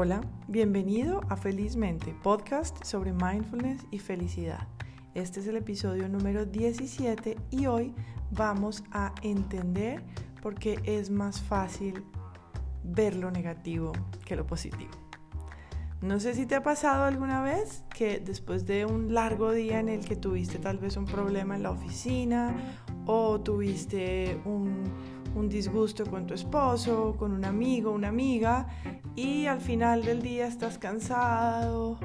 Hola, bienvenido a Felizmente, podcast sobre mindfulness y felicidad. Este es el episodio número 17 y hoy vamos a entender por qué es más fácil ver lo negativo que lo positivo. No sé si te ha pasado alguna vez que después de un largo día en el que tuviste tal vez un problema en la oficina o tuviste un, un disgusto con tu esposo, con un amigo, una amiga y al final del día estás cansado,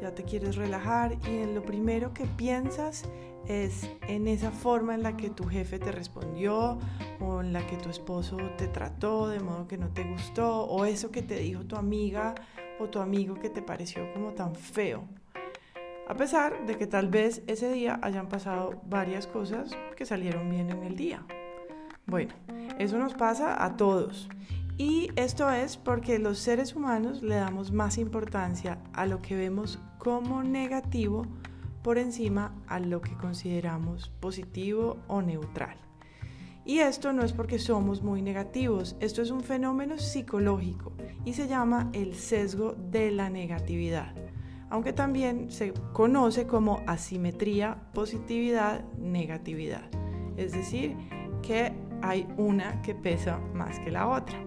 ya te quieres relajar y en lo primero que piensas es en esa forma en la que tu jefe te respondió o en la que tu esposo te trató de modo que no te gustó o eso que te dijo tu amiga o tu amigo que te pareció como tan feo. A pesar de que tal vez ese día hayan pasado varias cosas que salieron bien en el día. Bueno, eso nos pasa a todos y esto es porque los seres humanos le damos más importancia a lo que vemos como negativo por encima a lo que consideramos positivo o neutral. Y esto no es porque somos muy negativos, esto es un fenómeno psicológico y se llama el sesgo de la negatividad, aunque también se conoce como asimetría, positividad, negatividad. Es decir, que hay una que pesa más que la otra.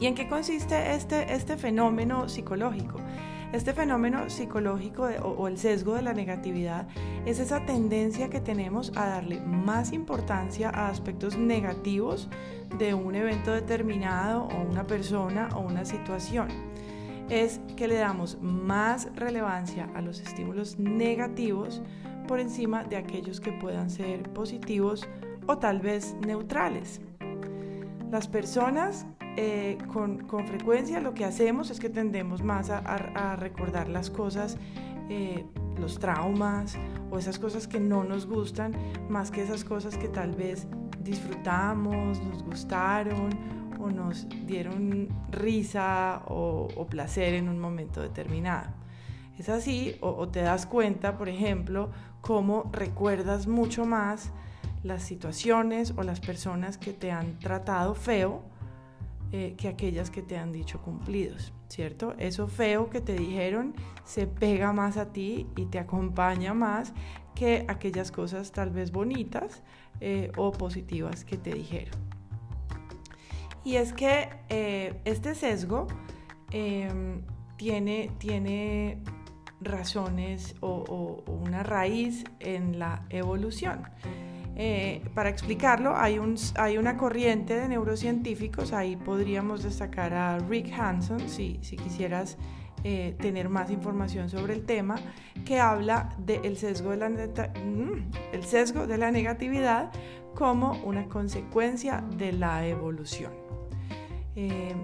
¿Y en qué consiste este, este fenómeno psicológico? Este fenómeno psicológico o, el sesgo de la negatividad es esa tendencia que tenemos a darle más importancia a aspectos negativos de un evento determinado o una persona o una situación. Es que le damos más relevancia a los estímulos negativos por encima de aquellos que puedan ser positivos o tal vez neutrales. Las personas eh, con, frecuencia lo que hacemos es que tendemos más a, recordar las cosas, eh, los traumas o esas cosas que no nos gustan, más que esas cosas que tal vez disfrutamos, nos gustaron o nos dieron risa o, placer en un momento determinado. Es así, o, te das cuenta, por ejemplo, cómo recuerdas mucho más las situaciones o las personas que te han tratado feo eh, que aquellas que te han dicho cumplidos, ¿cierto? Eso feo que te dijeron se pega más a ti y te acompaña más que aquellas cosas tal vez bonitas eh, o positivas que te dijeron. Y es que eh, este sesgo em, tiene, tiene razones o una raíz en la evolución. Eh, para explicarlo, hay, un, hay, una corriente de neurocientíficos, ahí podríamos destacar a Rick Hanson, si, si quisieras eh, tener más información sobre el tema, que habla del sesgo, de la mm, sesgo de la negatividad como una consecuencia de la evolución. Eh,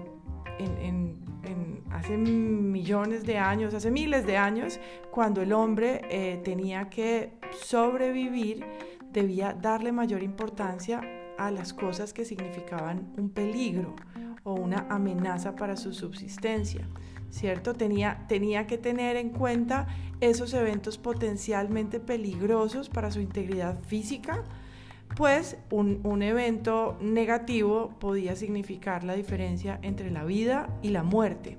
hace millones de años, hace miles de años, cuando el hombre tenía que sobrevivir, debía darle mayor importancia a las cosas que significaban un peligro o una amenaza para su subsistencia, ¿cierto? Tenía, tenía que tener en cuenta esos eventos potencialmente peligrosos para su integridad física, pues un, evento negativo podía significar la diferencia entre la vida y la muerte.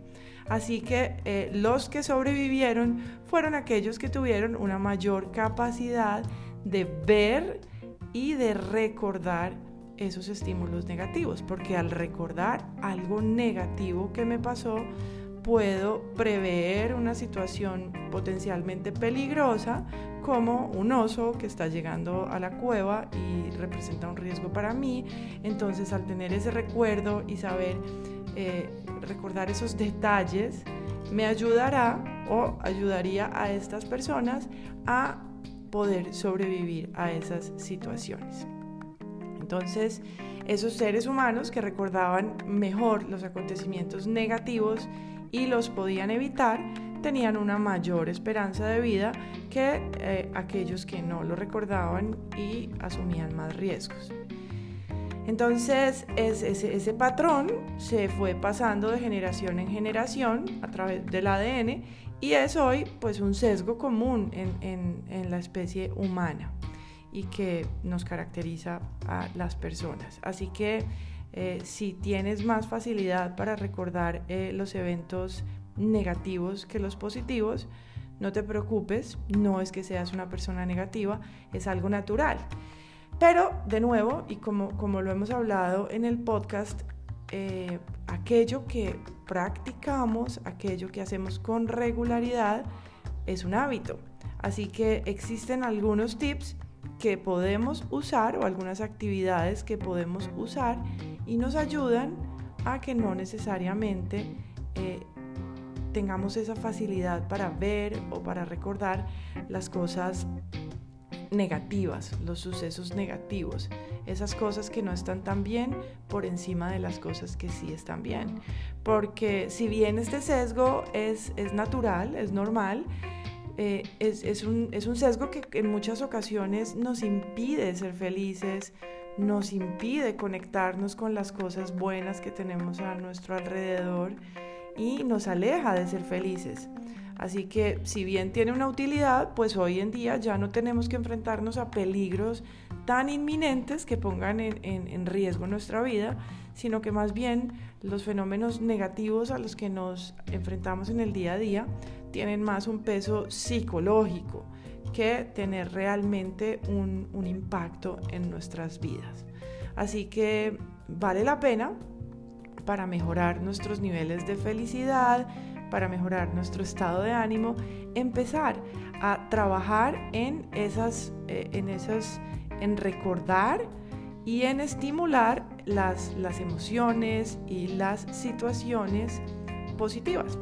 Así que eh, los que sobrevivieron fueron aquellos que tuvieron una mayor capacidad de ver y de recordar esos estímulos negativos, porque al recordar algo negativo que me pasó, puedo prever una situación potencialmente peligrosa como un oso que está llegando a la cueva y representa un riesgo para mí. Entonces al tener ese recuerdo y saber eh, recordar esos detalles, me ayudará o ayudaría a estas personas a poder sobrevivir a esas situaciones. Entonces, esos seres humanos que recordaban mejor los acontecimientos negativos y los podían evitar, tenían una mayor esperanza de vida que eh, aquellos que no lo recordaban y asumían más riesgos. Entonces, ese, ese, patrón se fue pasando de generación en generación a través del ADN y es hoy pues un sesgo común en, en, la especie humana y que nos caracteriza a las personas. Así que Eh, si tienes más facilidad para recordar eh, los eventos negativos que los positivos, no te preocupes, no es que seas una persona negativa, es algo natural. Pero, de nuevo, y como, como lo hemos hablado en el podcast, eh, aquello que practicamos, aquello que hacemos con regularidad, es un hábito. Así que existen algunos tips que podemos usar o algunas actividades que podemos usar y nos ayudan a que no necesariamente eh, tengamos esa facilidad para ver o para recordar las cosas negativas, los sucesos negativos, esas cosas que no están tan bien por encima de las cosas que sí están bien. Porque si bien este sesgo es, es natural, es normal, eh, es, es, un, es un sesgo que en muchas ocasiones nos impide ser felices, nos impide conectarnos con las cosas buenas que tenemos a nuestro alrededor y nos aleja de ser felices. Así que si bien tiene una utilidad, pues hoy en día ya no tenemos que enfrentarnos a peligros tan inminentes que pongan en, riesgo nuestra vida, sino que más bien los fenómenos negativos a los que nos enfrentamos en el día a día tienen más un peso psicológico que tener realmente un, un impacto en nuestras vidas. Así que vale la pena para mejorar nuestros niveles de felicidad, para mejorar nuestro estado de ánimo, empezar a trabajar en esas, eh, en esas, en recordar y en estimular las, las emociones y las situaciones positivas.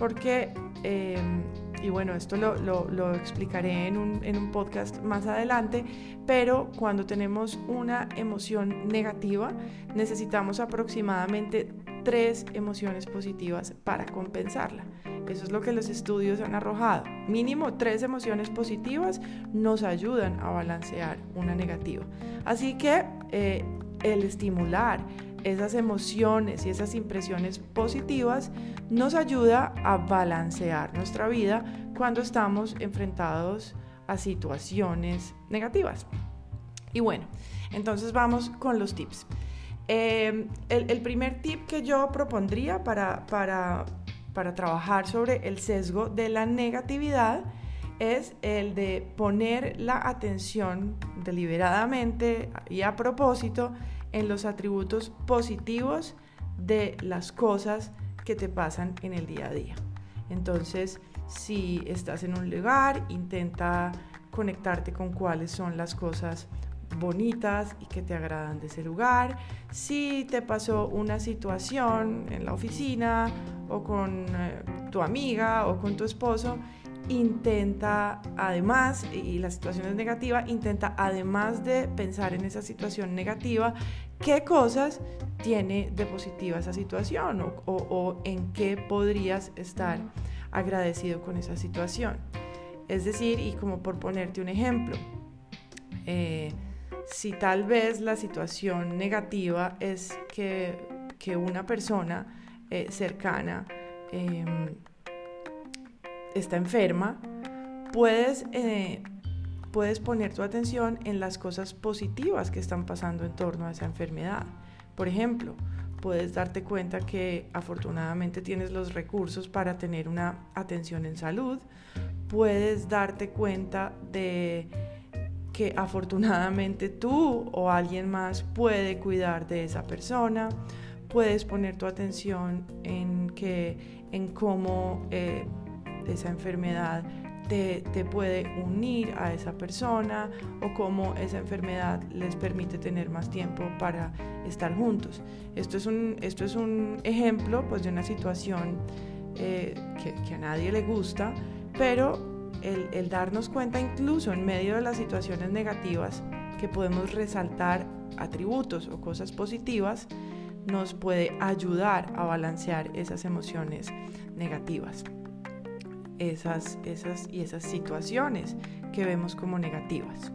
Porque em, y bueno, esto lo, explicaré en un, en un, podcast más adelante, pero cuando tenemos una emoción negativa, necesitamos aproximadamente tres emociones positivas para compensarla. Eso es lo que los estudios han arrojado. Mínimo tres emociones positivas nos ayudan a balancear una negativa. Así que eh, el estimular esas emociones y esas impresiones positivas nos ayuda a balancear nuestra vida cuando estamos enfrentados a situaciones negativas. Y bueno, entonces vamos con los tips. Eh, el, primer tip que yo propondría para, para, para trabajar sobre el sesgo de la negatividad es el de poner la atención deliberadamente y a propósito en los atributos positivos de las cosas que te pasan en el día a día. Entonces, si estás en un lugar, intenta conectarte con cuáles son las cosas bonitas y que te agradan de ese lugar. Si te pasó una situación en la oficina o con eh, tu amiga o con tu esposo, intenta además, y la situación es negativa, intenta además de pensar en esa situación negativa, qué cosas tiene de positiva esa situación o, en qué podrías estar agradecido con esa situación. Es decir, y como por ponerte un ejemplo, eh, si tal vez la situación negativa es que, una persona eh, cercana em, está enferma, puedes, eh, puedes poner tu atención en las cosas positivas que están pasando en torno a esa enfermedad. Por ejemplo, puedes darte cuenta que afortunadamente tienes los recursos para tener una atención en salud. Puedes darte cuenta de que afortunadamente tú o alguien más puede cuidar de esa persona. Puedes poner tu atención en que en cómo eh, esa enfermedad te, puede unir a esa persona o cómo esa enfermedad les permite tener más tiempo para estar juntos. Esto es un, esto es un ejemplo pues, de una situación eh, que, a nadie le gusta, pero el, darnos cuenta incluso en medio de las situaciones negativas que podemos resaltar atributos o cosas positivas, nos puede ayudar a balancear esas emociones negativas esas, esas y esas situaciones que vemos como negativas.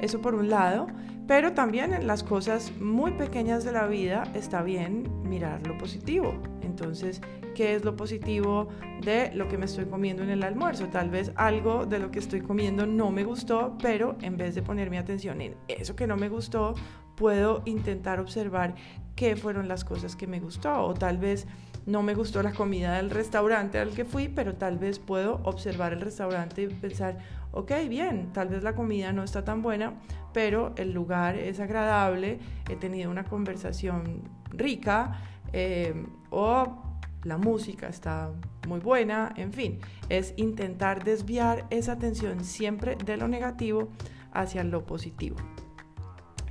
Eso por un lado, Pero también en las cosas muy pequeñas de la vida está bien mirar lo positivo. Entonces, ¿qué es lo positivo de lo que me estoy comiendo en el almuerzo? Tal vez algo de lo que estoy comiendo no me gustó, pero en vez de poner mi atención en eso que no me gustó, puedo intentar observar qué fueron las cosas que me gustó. O tal vez no me gustó la comida del restaurante al que fui, pero tal vez puedo observar el restaurante y pensar, ok, bien, tal vez la comida no está tan buena, pero el lugar es agradable, he tenido una conversación rica eh, o la música está muy buena, en fin, es intentar desviar esa atención siempre de lo negativo hacia lo positivo.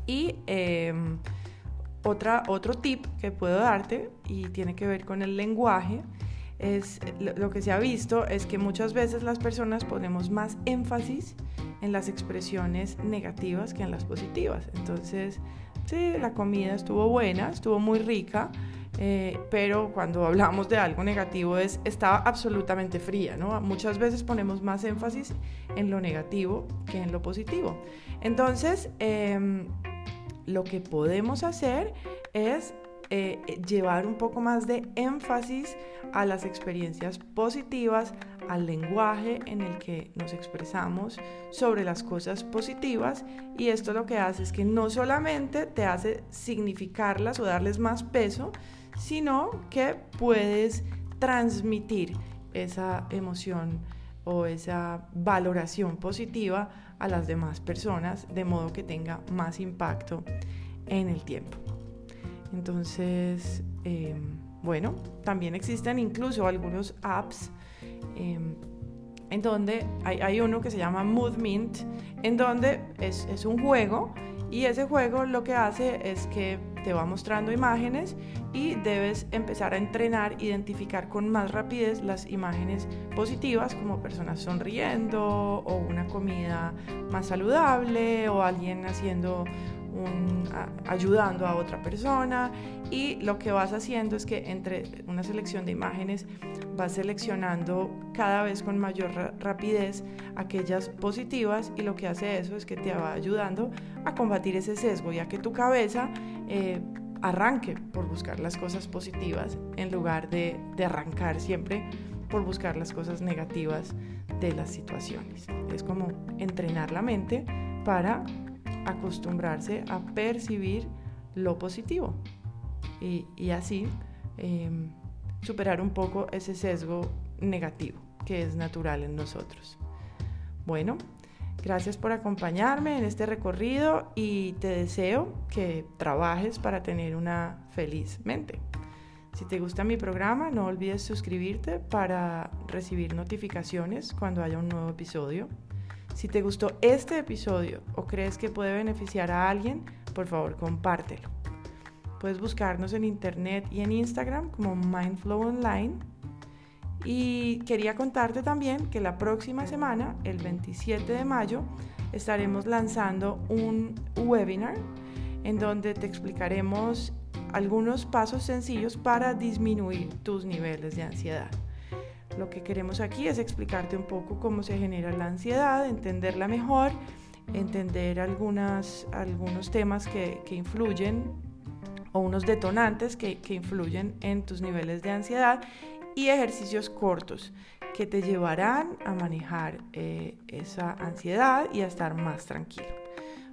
Y em, otra, otro tip que puedo darte y tiene que ver con el lenguaje es lo que se ha visto es que muchas veces las personas ponemos más énfasis en las expresiones negativas que en las positivas. Entonces, sí, la comida estuvo buena, estuvo muy rica, eh, pero cuando hablamos de algo negativo es estaba absolutamente fría, ¿no? Muchas veces ponemos más énfasis en lo negativo que en lo positivo. Entonces, em, lo que podemos hacer es eh, llevar un poco más de énfasis a las experiencias positivas, al lenguaje en el que nos expresamos sobre las cosas positivas. Y esto lo que hace es que no solamente te hace significarlas o darles más peso, sino que puedes transmitir esa emoción o esa valoración positiva a las demás personas de modo que tenga más impacto en el tiempo. Entonces, em, bueno, también existen incluso algunos apps em, en donde hay, uno que se llama Mood Mint, en donde es, es un juego y ese juego lo que hace es que te va mostrando imágenes y debes empezar a entrenar, identificar con más rapidez las imágenes positivas como personas sonriendo o una comida más saludable o alguien haciendo ayudando a otra persona y lo que vas haciendo es que entre una selección de imágenes vas seleccionando cada vez con mayor rapidez aquellas positivas y lo que hace eso es que te va ayudando a combatir ese sesgo ya que tu cabeza eh, arranque por buscar las cosas positivas en lugar de, de arrancar siempre por buscar las cosas negativas de las situaciones. Es como entrenar la mente para acostumbrarse a percibir lo positivo y, así em, superar un poco ese sesgo negativo que es natural en nosotros. Bueno, gracias por acompañarme en este recorrido y te deseo que trabajes para tener una feliz mente. Si te gusta mi programa, no olvides suscribirte para recibir notificaciones cuando haya un nuevo episodio. Si te gustó este episodio o crees que puede beneficiar a alguien, por favor compártelo. Puedes buscarnos en internet y en Instagram como Mindflow Online. Y quería contarte también que la próxima semana, el 27 de mayo, estaremos lanzando un webinar en donde te explicaremos algunos pasos sencillos para disminuir tus niveles de ansiedad. Lo que queremos aquí es explicarte un poco cómo se genera la ansiedad, entenderla mejor, entender algunas, algunos temas que, influyen o unos detonantes que, influyen en tus niveles de ansiedad y ejercicios cortos que te llevarán a manejar eh, esa ansiedad y a estar más tranquilo.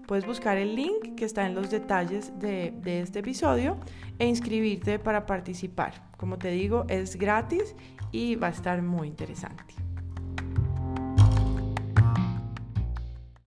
Puedes buscar el link que está en los detalles de, de, este episodio e inscribirte para participar. Como te digo, es gratis y va a estar muy interesante.